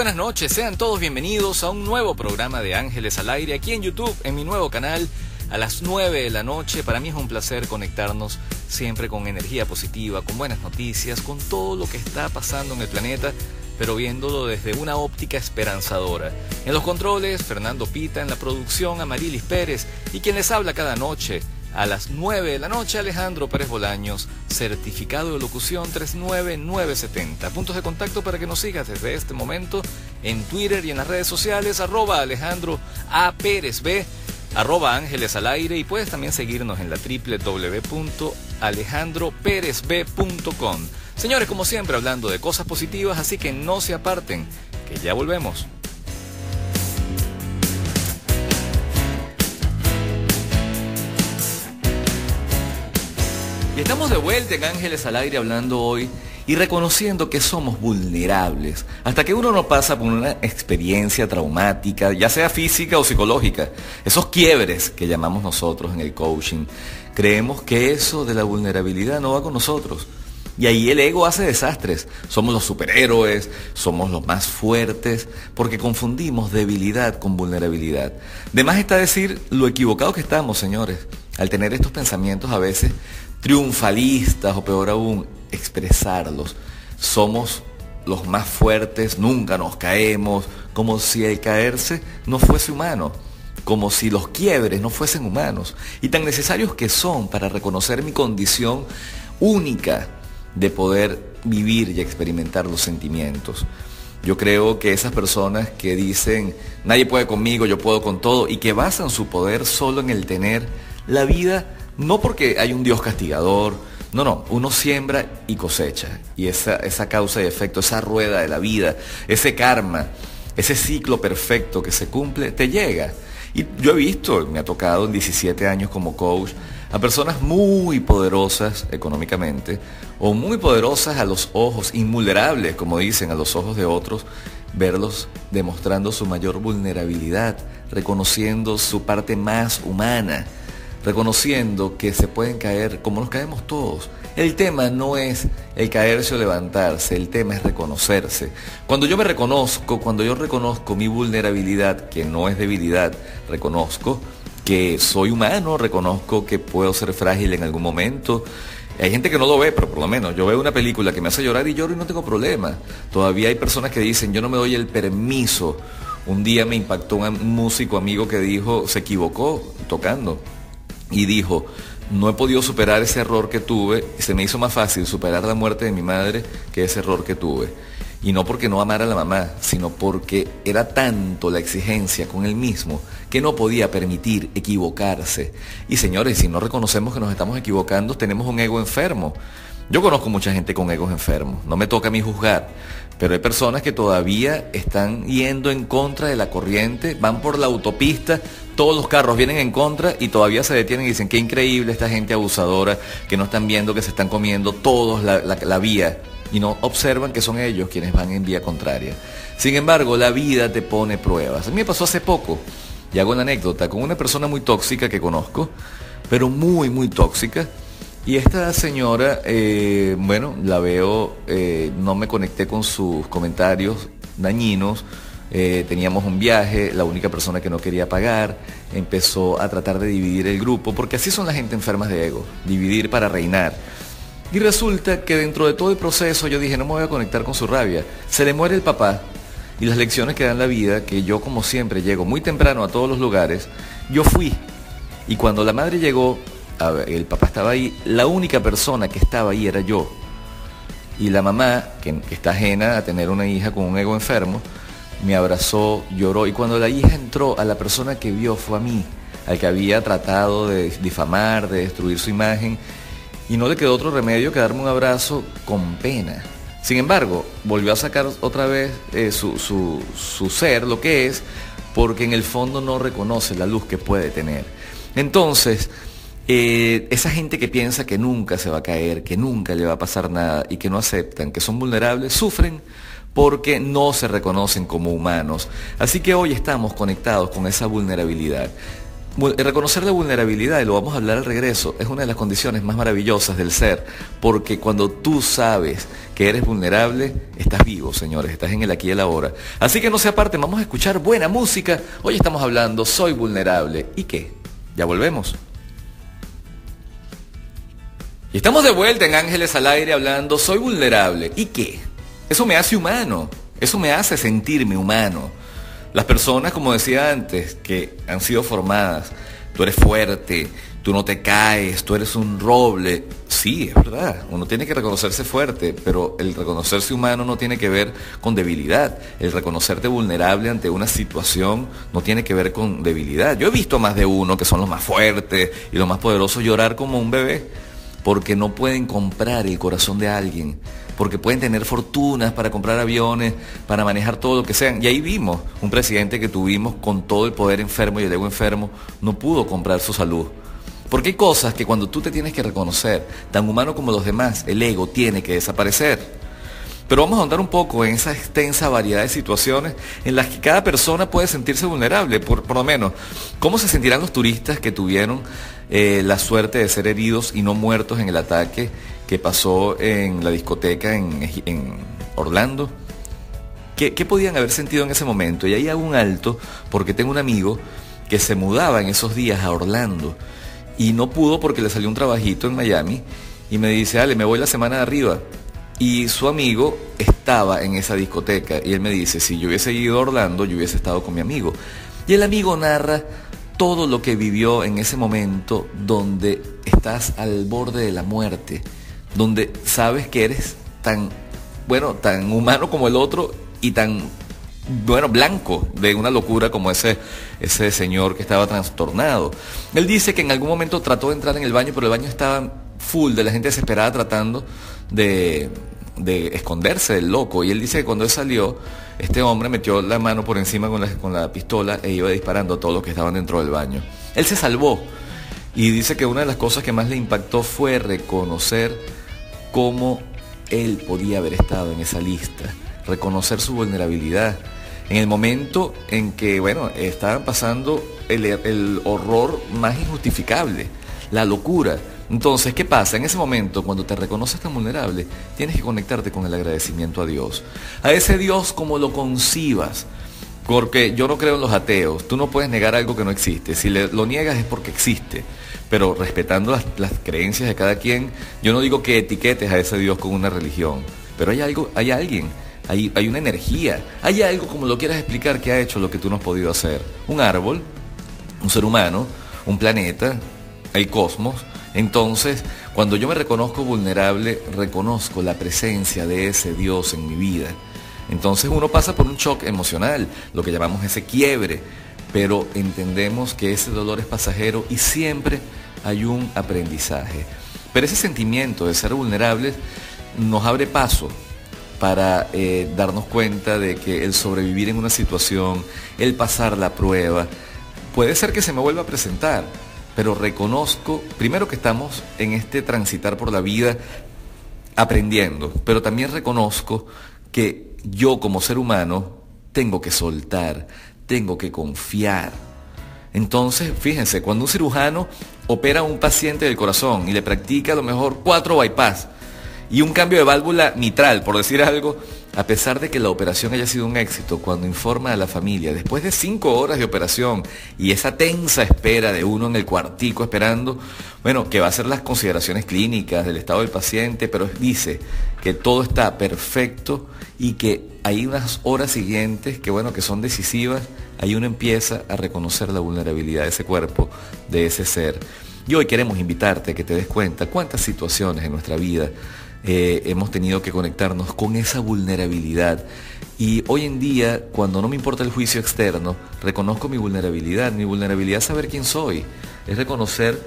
Buenas noches, sean todos bienvenidos a un nuevo programa de Ángeles al Aire aquí en YouTube, en mi nuevo canal, a las 9 de la noche. Para mí es un placer conectarnos siempre con energía positiva, con buenas noticias, con todo lo que está pasando en el planeta, pero viéndolo desde una óptica esperanzadora. En los controles, Fernando Pita, en la producción, Amarilis Pérez y quien les habla cada noche a las 9 de la noche, Alejandro Pérez Bolaños, certificado de locución 39970. Puntos de contacto para que nos sigas desde este momento en Twitter y en las redes sociales, arroba Alejandro A. Pérez B, arroba Ángeles al aire y puedes también seguirnos en la www.alejandroperezb.com. Señores, como siempre, hablando de cosas positivas, así que no se aparten, que ya volvemos. Estamos de vuelta en Ángeles al Aire hablando hoy y reconociendo que somos vulnerables hasta que uno no pasa por una experiencia traumática, ya sea física o psicológica. Esos quiebres que llamamos nosotros en el coaching, creemos que eso de la vulnerabilidad no va con nosotros. Y ahí el ego hace desastres. Somos los superhéroes, somos los más fuertes, porque confundimos debilidad con vulnerabilidad. De más está decir lo equivocado que estamos, señores, al tener estos pensamientos a veces triunfalistas o peor aún, expresarlos. Somos los más fuertes, nunca nos caemos, como si el caerse no fuese humano, como si los quiebres no fuesen humanos, y tan necesarios que son para reconocer mi condición única de poder vivir y experimentar los sentimientos. Yo creo que esas personas que dicen, nadie puede conmigo, yo puedo con todo, y que basan su poder solo en el tener la vida no porque hay un Dios castigador, no, no, uno siembra y cosecha. Y esa, esa causa y efecto, esa rueda de la vida, ese karma, ese ciclo perfecto que se cumple, te llega. Y yo he visto, me ha tocado en 17 años como coach, a personas muy poderosas económicamente o muy poderosas a los ojos, invulnerables, como dicen, a los ojos de otros, verlos demostrando su mayor vulnerabilidad, reconociendo su parte más humana reconociendo que se pueden caer como nos caemos todos. El tema no es el caerse o levantarse, el tema es reconocerse. Cuando yo me reconozco, cuando yo reconozco mi vulnerabilidad, que no es debilidad, reconozco que soy humano, reconozco que puedo ser frágil en algún momento. Hay gente que no lo ve, pero por lo menos yo veo una película que me hace llorar y lloro y no tengo problema. Todavía hay personas que dicen, yo no me doy el permiso. Un día me impactó un músico amigo que dijo, se equivocó tocando y dijo, no he podido superar ese error que tuve se me hizo más fácil superar la muerte de mi madre que ese error que tuve. Y no porque no amara a la mamá, sino porque era tanto la exigencia con él mismo que no podía permitir equivocarse. Y señores, si no reconocemos que nos estamos equivocando, tenemos un ego enfermo. Yo conozco mucha gente con egos enfermos, no me toca a mí juzgar, pero hay personas que todavía están yendo en contra de la corriente, van por la autopista, todos los carros vienen en contra y todavía se detienen y dicen, qué increíble esta gente abusadora, que no están viendo que se están comiendo todos la, vía y no observan que son ellos quienes van en vía contraria. Sin embargo, la vida te pone pruebas. A mí me pasó hace poco, y hago una anécdota, con una persona muy tóxica que conozco, pero muy, muy tóxica. Y esta señora, eh, bueno, la veo, eh, no me conecté con sus comentarios dañinos, eh, teníamos un viaje, la única persona que no quería pagar, empezó a tratar de dividir el grupo, porque así son la gente enfermas de ego, dividir para reinar. Y resulta que dentro de todo el proceso yo dije, no me voy a conectar con su rabia. Se le muere el papá y las lecciones que dan la vida, que yo como siempre llego muy temprano a todos los lugares, yo fui. Y cuando la madre llegó, el papá estaba ahí, la única persona que estaba ahí era yo. Y la mamá, que está ajena a tener una hija con un ego enfermo, me abrazó, lloró y cuando la hija entró, a la persona que vio fue a mí, al que había tratado de difamar, de destruir su imagen y no le quedó otro remedio que darme un abrazo con pena. Sin embargo, volvió a sacar otra vez eh, su, su ser, lo que es, porque en el fondo no reconoce la luz que puede tener. Entonces, eh, esa gente que piensa que nunca se va a caer, que nunca le va a pasar nada y que no aceptan, que son vulnerables, sufren porque no se reconocen como humanos. Así que hoy estamos conectados con esa vulnerabilidad. Reconocer la vulnerabilidad, y lo vamos a hablar al regreso, es una de las condiciones más maravillosas del ser, porque cuando tú sabes que eres vulnerable, estás vivo, señores, estás en el aquí y el ahora. Así que no se aparte, vamos a escuchar buena música. Hoy estamos hablando, soy vulnerable. ¿Y qué? Ya volvemos. Y estamos de vuelta en Ángeles al Aire hablando, soy vulnerable. ¿Y qué? Eso me hace humano, eso me hace sentirme humano. Las personas, como decía antes, que han sido formadas, tú eres fuerte, tú no te caes, tú eres un roble. Sí, es verdad, uno tiene que reconocerse fuerte, pero el reconocerse humano no tiene que ver con debilidad. El reconocerte vulnerable ante una situación no tiene que ver con debilidad. Yo he visto más de uno que son los más fuertes y los más poderosos llorar como un bebé, porque no pueden comprar el corazón de alguien porque pueden tener fortunas para comprar aviones, para manejar todo lo que sean. Y ahí vimos un presidente que tuvimos con todo el poder enfermo y el ego enfermo, no pudo comprar su salud. Porque hay cosas que cuando tú te tienes que reconocer, tan humano como los demás, el ego tiene que desaparecer. Pero vamos a ahondar un poco en esa extensa variedad de situaciones en las que cada persona puede sentirse vulnerable, por, lo menos. ¿Cómo se sentirán los turistas que tuvieron eh, la suerte de ser heridos y no muertos en el ataque que pasó en la discoteca en, Orlando. ¿Qué, podían haber sentido en ese momento? Y ahí hago un alto porque tengo un amigo que se mudaba en esos días a Orlando y no pudo porque le salió un trabajito en Miami y me dice, Ale, me voy la semana de arriba. Y su amigo estaba en esa discoteca y él me dice, si yo hubiese ido a Orlando, yo hubiese estado con mi amigo. Y el amigo narra todo lo que vivió en ese momento donde estás al borde de la muerte donde sabes que eres tan, bueno, tan humano como el otro y tan, bueno, blanco de una locura como ese, ese señor que estaba trastornado. Él dice que en algún momento trató de entrar en el baño, pero el baño estaba full de la gente desesperada tratando de, de esconderse del loco. Y él dice que cuando él salió, este hombre metió la mano por encima con la, con la pistola e iba disparando a todos los que estaban dentro del baño. Él se salvó y dice que una de las cosas que más le impactó fue reconocer cómo él podía haber estado en esa lista, reconocer su vulnerabilidad. En el momento en que, bueno, estaban pasando el, horror más injustificable, la locura. Entonces, ¿qué pasa? En ese momento, cuando te reconoces tan vulnerable, tienes que conectarte con el agradecimiento a Dios. A ese Dios como lo concibas. Porque yo no creo en los ateos. Tú no puedes negar algo que no existe. Si lo niegas es porque existe pero respetando las, creencias de cada quien, yo no digo que etiquetes a ese Dios con una religión, pero hay algo, hay alguien, hay, hay una energía, hay algo como lo quieras explicar que ha hecho lo que tú no has podido hacer. Un árbol, un ser humano, un planeta, el cosmos. Entonces, cuando yo me reconozco vulnerable, reconozco la presencia de ese Dios en mi vida. Entonces uno pasa por un shock emocional, lo que llamamos ese quiebre, pero entendemos que ese dolor es pasajero y siempre hay un aprendizaje. Pero ese sentimiento de ser vulnerables nos abre paso para eh, darnos cuenta de que el sobrevivir en una situación, el pasar la prueba, puede ser que se me vuelva a presentar, pero reconozco, primero que estamos en este transitar por la vida aprendiendo, pero también reconozco que yo como ser humano tengo que soltar, tengo que confiar. Entonces, fíjense, cuando un cirujano opera a un paciente del corazón y le practica a lo mejor cuatro bypass y un cambio de válvula mitral, por decir algo, a pesar de que la operación haya sido un éxito, cuando informa a la familia, después de cinco horas de operación y esa tensa espera de uno en el cuartico esperando, bueno, que va a hacer las consideraciones clínicas del estado del paciente, pero dice que todo está perfecto y que hay unas horas siguientes que, bueno, que son decisivas, ahí uno empieza a reconocer la vulnerabilidad de ese cuerpo, de ese ser. Y hoy queremos invitarte a que te des cuenta cuántas situaciones en nuestra vida eh, hemos tenido que conectarnos con esa vulnerabilidad. Y hoy en día, cuando no me importa el juicio externo, reconozco mi vulnerabilidad. Mi vulnerabilidad es saber quién soy. Es reconocer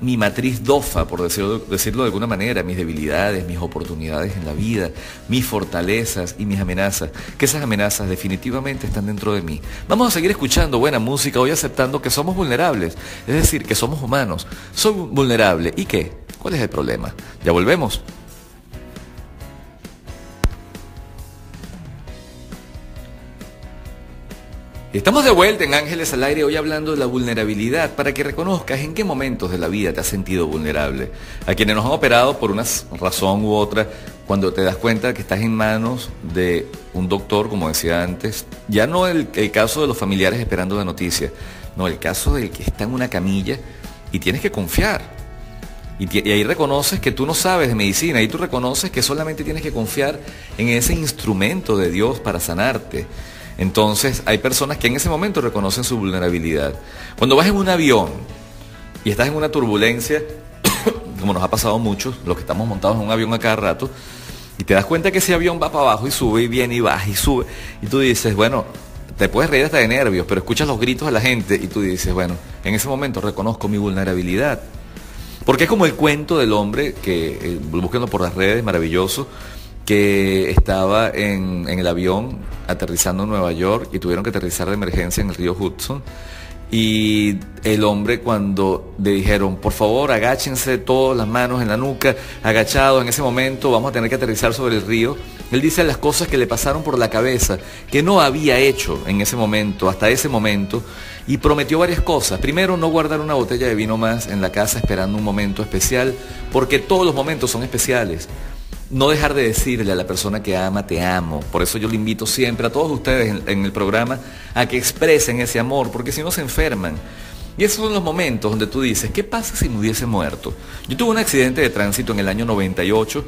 mi matriz dofa, por decirlo, decirlo, de alguna manera, mis debilidades, mis oportunidades en la vida, mis fortalezas y mis amenazas, que esas amenazas definitivamente están dentro de mí. Vamos a seguir escuchando buena música, hoy aceptando que somos vulnerables, es decir, que somos humanos. Soy vulnerable. ¿Y qué? ¿Cuál es el problema? Ya volvemos. Estamos de vuelta en Ángeles al Aire hoy hablando de la vulnerabilidad para que reconozcas en qué momentos de la vida te has sentido vulnerable. A quienes nos han operado por una razón u otra, cuando te das cuenta que estás en manos de un doctor, como decía antes, ya no el, el caso de los familiares esperando la noticia, no, el caso del que está en una camilla y tienes que confiar. Y, y, ahí reconoces que tú no sabes de medicina, ahí tú reconoces que solamente tienes que confiar en ese instrumento de Dios para sanarte. Entonces hay personas que en ese momento reconocen su vulnerabilidad. Cuando vas en un avión y estás en una turbulencia, como nos ha pasado a muchos, los que estamos montados en un avión a cada rato, y te das cuenta que ese avión va para abajo y sube y viene y baja y sube, y tú dices, bueno, te puedes reír hasta de nervios, pero escuchas los gritos de la gente y tú dices, bueno, en ese momento reconozco mi vulnerabilidad. Porque es como el cuento del hombre que, eh, búsquenlo por las redes, maravilloso, que estaba en, el avión aterrizando en Nueva York y tuvieron que aterrizar de emergencia en el río Hudson. Y el hombre cuando le dijeron, por favor, agáchense todas las manos en la nuca, agachados en ese momento, vamos a tener que aterrizar sobre el río. Él dice las cosas que le pasaron por la cabeza, que no había hecho en ese momento, hasta ese momento, y prometió varias cosas. Primero, no guardar una botella de vino más en la casa esperando un momento especial, porque todos los momentos son especiales no dejar de decirle a la persona que ama, te amo. Por eso yo le invito siempre a todos ustedes en, el programa a que expresen ese amor, porque si no se enferman. Y esos son los momentos donde tú dices, ¿qué pasa si me hubiese muerto? Yo tuve un accidente de tránsito en el año 98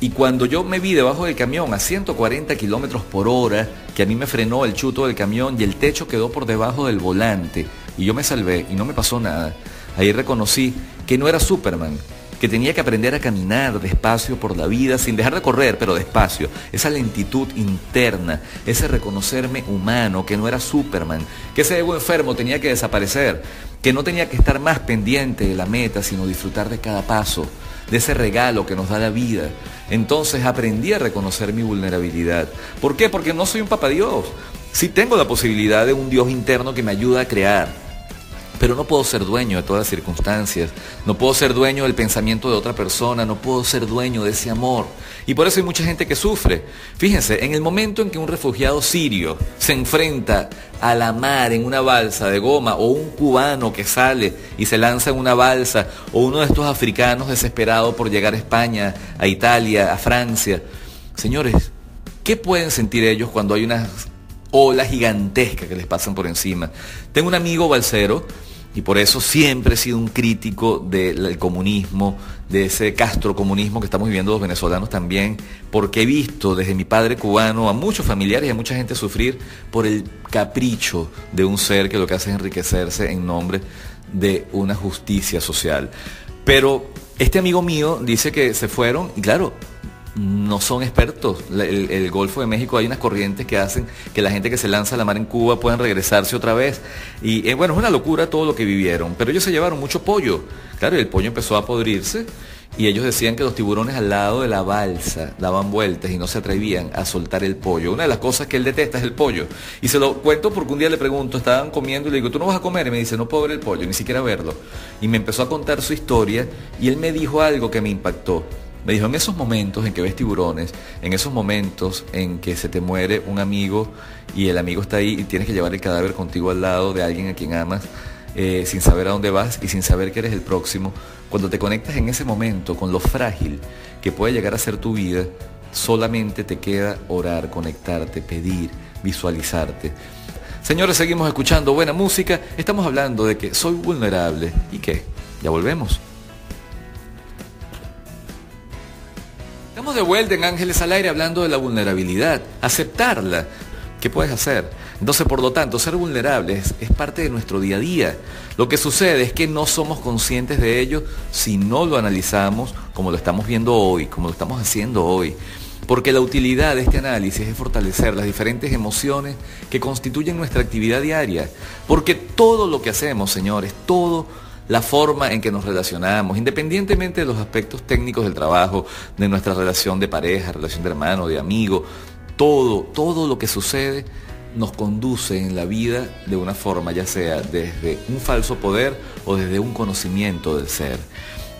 y cuando yo me vi debajo del camión a 140 kilómetros por hora, que a mí me frenó el chuto del camión y el techo quedó por debajo del volante y yo me salvé y no me pasó nada, ahí reconocí que no era Superman, que tenía que aprender a caminar despacio por la vida, sin dejar de correr, pero despacio. Esa lentitud interna, ese reconocerme humano, que no era Superman, que ese ego enfermo tenía que desaparecer, que no tenía que estar más pendiente de la meta, sino disfrutar de cada paso, de ese regalo que nos da la vida. Entonces aprendí a reconocer mi vulnerabilidad. ¿Por qué? Porque no soy un papá Dios. Sí tengo la posibilidad de un Dios interno que me ayuda a crear pero no puedo ser dueño de todas las circunstancias, no puedo ser dueño del pensamiento de otra persona, no puedo ser dueño de ese amor. Y por eso hay mucha gente que sufre. Fíjense, en el momento en que un refugiado sirio se enfrenta a la mar en una balsa de goma, o un cubano que sale y se lanza en una balsa, o uno de estos africanos desesperados por llegar a España, a Italia, a Francia, señores, ¿qué pueden sentir ellos cuando hay unas olas gigantescas que les pasan por encima? Tengo un amigo balsero, y por eso siempre he sido un crítico del comunismo, de ese castrocomunismo que estamos viviendo los venezolanos también, porque he visto desde mi padre cubano a muchos familiares y a mucha gente sufrir por el capricho de un ser que lo que hace es enriquecerse en nombre de una justicia social. Pero este amigo mío dice que se fueron y claro, no son expertos. El, el, Golfo de México hay unas corrientes que hacen que la gente que se lanza a la mar en Cuba puedan regresarse otra vez. Y eh, bueno, es una locura todo lo que vivieron. Pero ellos se llevaron mucho pollo. Claro, el pollo empezó a podrirse. Y ellos decían que los tiburones al lado de la balsa daban vueltas y no se atrevían a soltar el pollo. Una de las cosas que él detesta es el pollo. Y se lo cuento porque un día le pregunto, estaban comiendo y le digo, ¿tú no vas a comer? Y me dice, no puedo ver el pollo, ni siquiera verlo. Y me empezó a contar su historia y él me dijo algo que me impactó. Me dijo, en esos momentos en que ves tiburones, en esos momentos en que se te muere un amigo y el amigo está ahí y tienes que llevar el cadáver contigo al lado de alguien a quien amas, eh, sin saber a dónde vas y sin saber que eres el próximo, cuando te conectas en ese momento con lo frágil que puede llegar a ser tu vida, solamente te queda orar, conectarte, pedir, visualizarte. Señores, seguimos escuchando buena música. Estamos hablando de que soy vulnerable. ¿Y qué? Ya volvemos. Estamos de vuelta en Ángeles al Aire hablando de la vulnerabilidad, aceptarla. ¿Qué puedes hacer? Entonces, por lo tanto, ser vulnerables es parte de nuestro día a día. Lo que sucede es que no somos conscientes de ello si no lo analizamos como lo estamos viendo hoy, como lo estamos haciendo hoy. Porque la utilidad de este análisis es fortalecer las diferentes emociones que constituyen nuestra actividad diaria. Porque todo lo que hacemos, señores, todo la forma en que nos relacionamos, independientemente de los aspectos técnicos del trabajo, de nuestra relación de pareja, relación de hermano, de amigo, todo, todo lo que sucede nos conduce en la vida de una forma, ya sea desde un falso poder o desde un conocimiento del ser.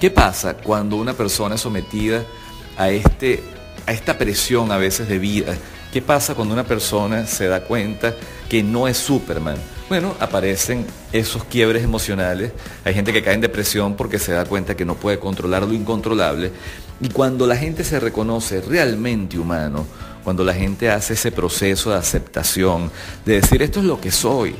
¿Qué pasa cuando una persona es sometida a, este, a esta presión a veces de vida? ¿Qué pasa cuando una persona se da cuenta que no es Superman. Bueno, aparecen esos quiebres emocionales. Hay gente que cae en depresión porque se da cuenta que no puede controlar lo incontrolable. Y cuando la gente se reconoce realmente humano, cuando la gente hace ese proceso de aceptación, de decir esto es lo que soy,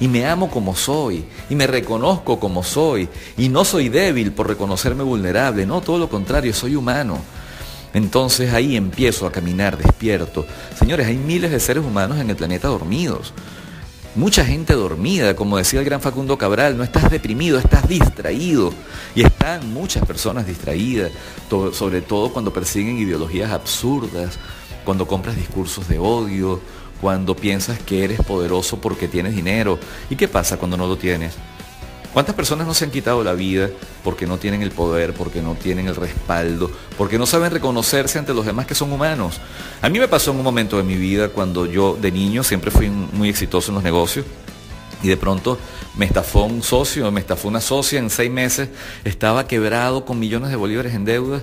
y me amo como soy, y me reconozco como soy, y no soy débil por reconocerme vulnerable, no, todo lo contrario, soy humano. Entonces ahí empiezo a caminar despierto. Señores, hay miles de seres humanos en el planeta dormidos. Mucha gente dormida, como decía el gran Facundo Cabral, no estás deprimido, estás distraído. Y están muchas personas distraídas, sobre todo cuando persiguen ideologías absurdas, cuando compras discursos de odio, cuando piensas que eres poderoso porque tienes dinero. ¿Y qué pasa cuando no lo tienes? ¿Cuántas personas no se han quitado la vida porque no tienen el poder, porque no tienen el respaldo, porque no saben reconocerse ante los demás que son humanos? A mí me pasó en un momento de mi vida cuando yo de niño siempre fui muy exitoso en los negocios y de pronto me estafó un socio, me estafó una socia en seis meses, estaba quebrado con millones de bolívares en deudas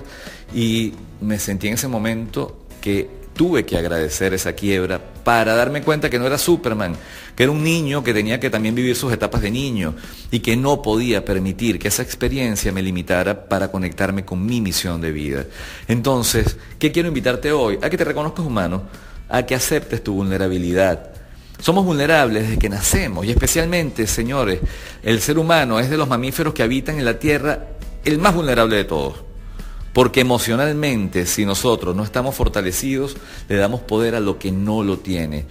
y me sentí en ese momento que tuve que agradecer esa quiebra para darme cuenta que no era Superman, que era un niño que tenía que también vivir sus etapas de niño y que no podía permitir que esa experiencia me limitara para conectarme con mi misión de vida. Entonces, ¿qué quiero invitarte hoy? A que te reconozcas humano, a que aceptes tu vulnerabilidad. Somos vulnerables desde que nacemos y especialmente, señores, el ser humano es de los mamíferos que habitan en la Tierra el más vulnerable de todos. Porque emocionalmente, si nosotros no estamos fortalecidos, le damos poder a lo que no lo tiene.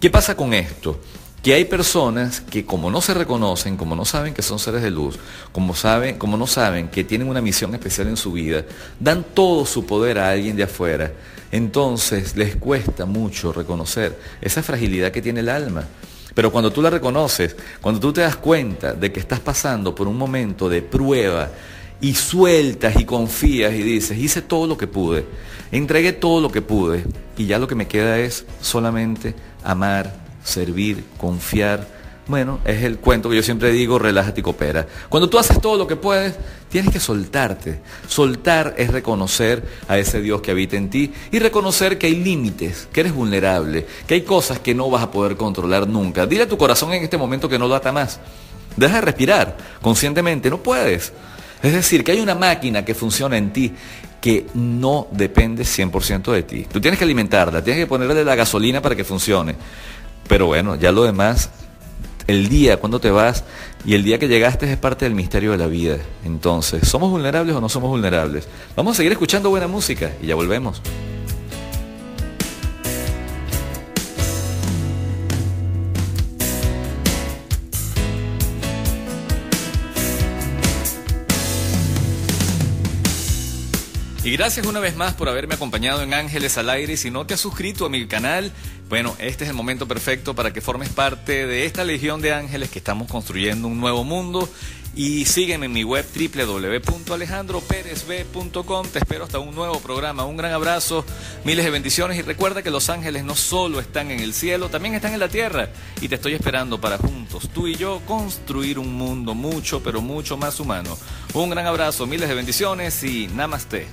¿Qué pasa con esto? Que hay personas que como no se reconocen, como no saben que son seres de luz, como, saben, como no saben que tienen una misión especial en su vida, dan todo su poder a alguien de afuera. Entonces les cuesta mucho reconocer esa fragilidad que tiene el alma. Pero cuando tú la reconoces, cuando tú te das cuenta de que estás pasando por un momento de prueba, y sueltas y confías y dices, hice todo lo que pude, entregué todo lo que pude y ya lo que me queda es solamente amar, servir, confiar. Bueno, es el cuento que yo siempre digo, relájate y coopera. Cuando tú haces todo lo que puedes, tienes que soltarte. Soltar es reconocer a ese Dios que habita en ti y reconocer que hay límites, que eres vulnerable, que hay cosas que no vas a poder controlar nunca. Dile a tu corazón en este momento que no lo ata más. Deja de respirar conscientemente, no puedes. Es decir, que hay una máquina que funciona en ti que no depende 100% de ti. Tú tienes que alimentarla, tienes que ponerle la gasolina para que funcione. Pero bueno, ya lo demás, el día cuando te vas y el día que llegaste es parte del misterio de la vida. Entonces, ¿somos vulnerables o no somos vulnerables? Vamos a seguir escuchando buena música y ya volvemos. Y gracias una vez más por haberme acompañado en Ángeles al Aire. Si no te has suscrito a mi canal, bueno, este es el momento perfecto para que formes parte de esta legión de ángeles que estamos construyendo un nuevo mundo. Y sígueme en mi web www.alejandroperezb.com. Te espero hasta un nuevo programa. Un gran abrazo, miles de bendiciones y recuerda que los ángeles no solo están en el cielo, también están en la tierra. Y te estoy esperando para juntos, tú y yo, construir un mundo mucho, pero mucho más humano. Un gran abrazo, miles de bendiciones y namaste.